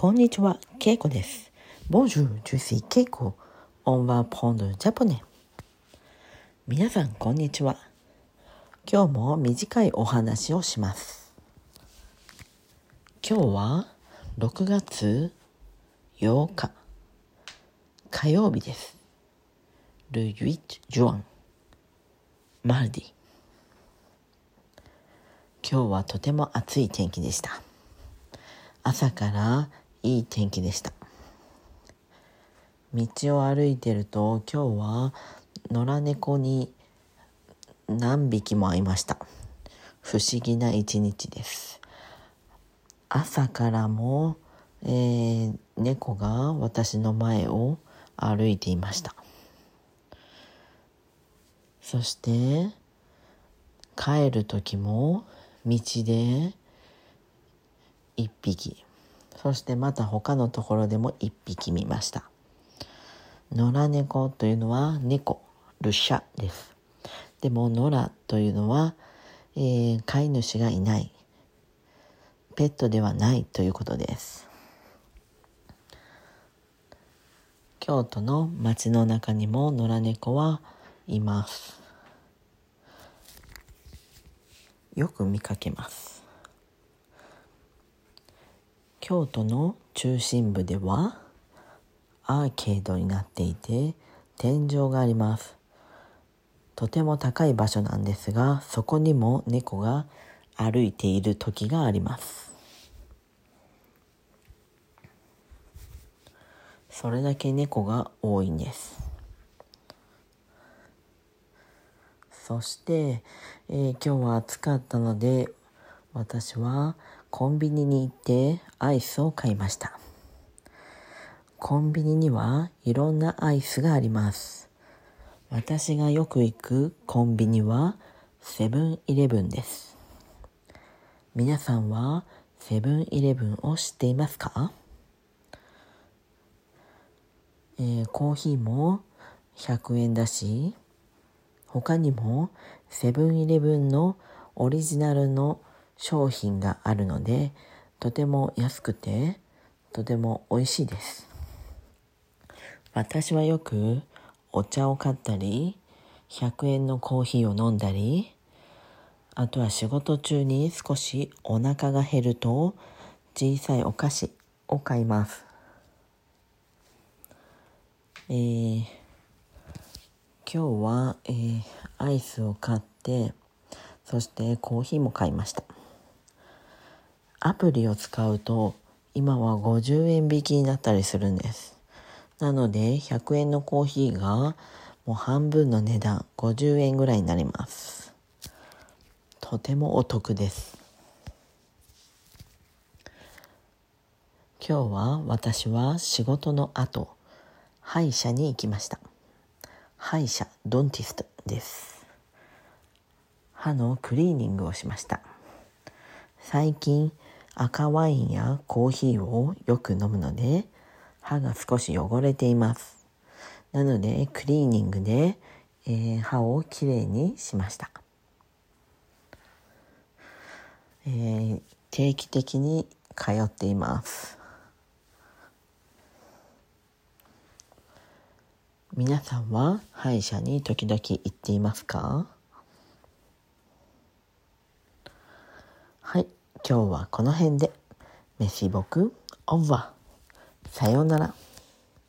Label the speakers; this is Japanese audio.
Speaker 1: こんにちは、ケイコです。Bonjour, je suis Keiko. On va prendre japonais. 皆さん、こんにちは。今日も短いお話をします。今日は6月8日、火曜日です。Le 8 juin, mardi. 今日はとても暑い天気でした。朝からいい天気でした。道を歩いてると今日は野良猫に何匹も会いました。不思議な一日です。朝からも、えー、猫が私の前を歩いていました。そして帰る時も道で1匹そしてまた他のところでも1匹見ました。野良猫というのは猫。ルシャです。でも野良というのは、えー、飼い主がいない。ペットではないということです。京都の街の中にも野良猫はいます。よく見かけます。京都の中心部ではアーケードになっていて天井があります。とても高い場所なんですがそこにも猫が歩いている時があります。それだけ猫が多いんです。そして、えー、今日は暑かったので私はコンビニに行ってアイスを買いました。コンビニにはいろんなアイスがあります。私がよく行くコンビニはセブンイレブンです。皆さんはセブンイレブンを知っていますか、えー、コーヒーも100円だし他にもセブンイレブンのオリジナルの商品があるのでとても安くてとても美味しいです。私はよくお茶を買ったり100円のコーヒーを飲んだりあとは仕事中に少しお腹が減ると小さいお菓子を買います。えー、今日は、えー、アイスを買ってそしてコーヒーも買いました。アプリを使うと今は50円引きになったりするんです。なので100円のコーヒーがもう半分の値段50円ぐらいになります。とてもお得です。今日は私は仕事の後歯医者に行きました。歯医者ドンティストです。歯のクリーニングをしました。最近赤ワインやコーヒーをよく飲むので歯が少し汚れています。なのでクリーニングで、えー、歯をきれいにしました、えー、定期的に通っています。皆さんは歯医者に時々行っていますかはい今日はこの辺で。メシボクオーバー。さようなら。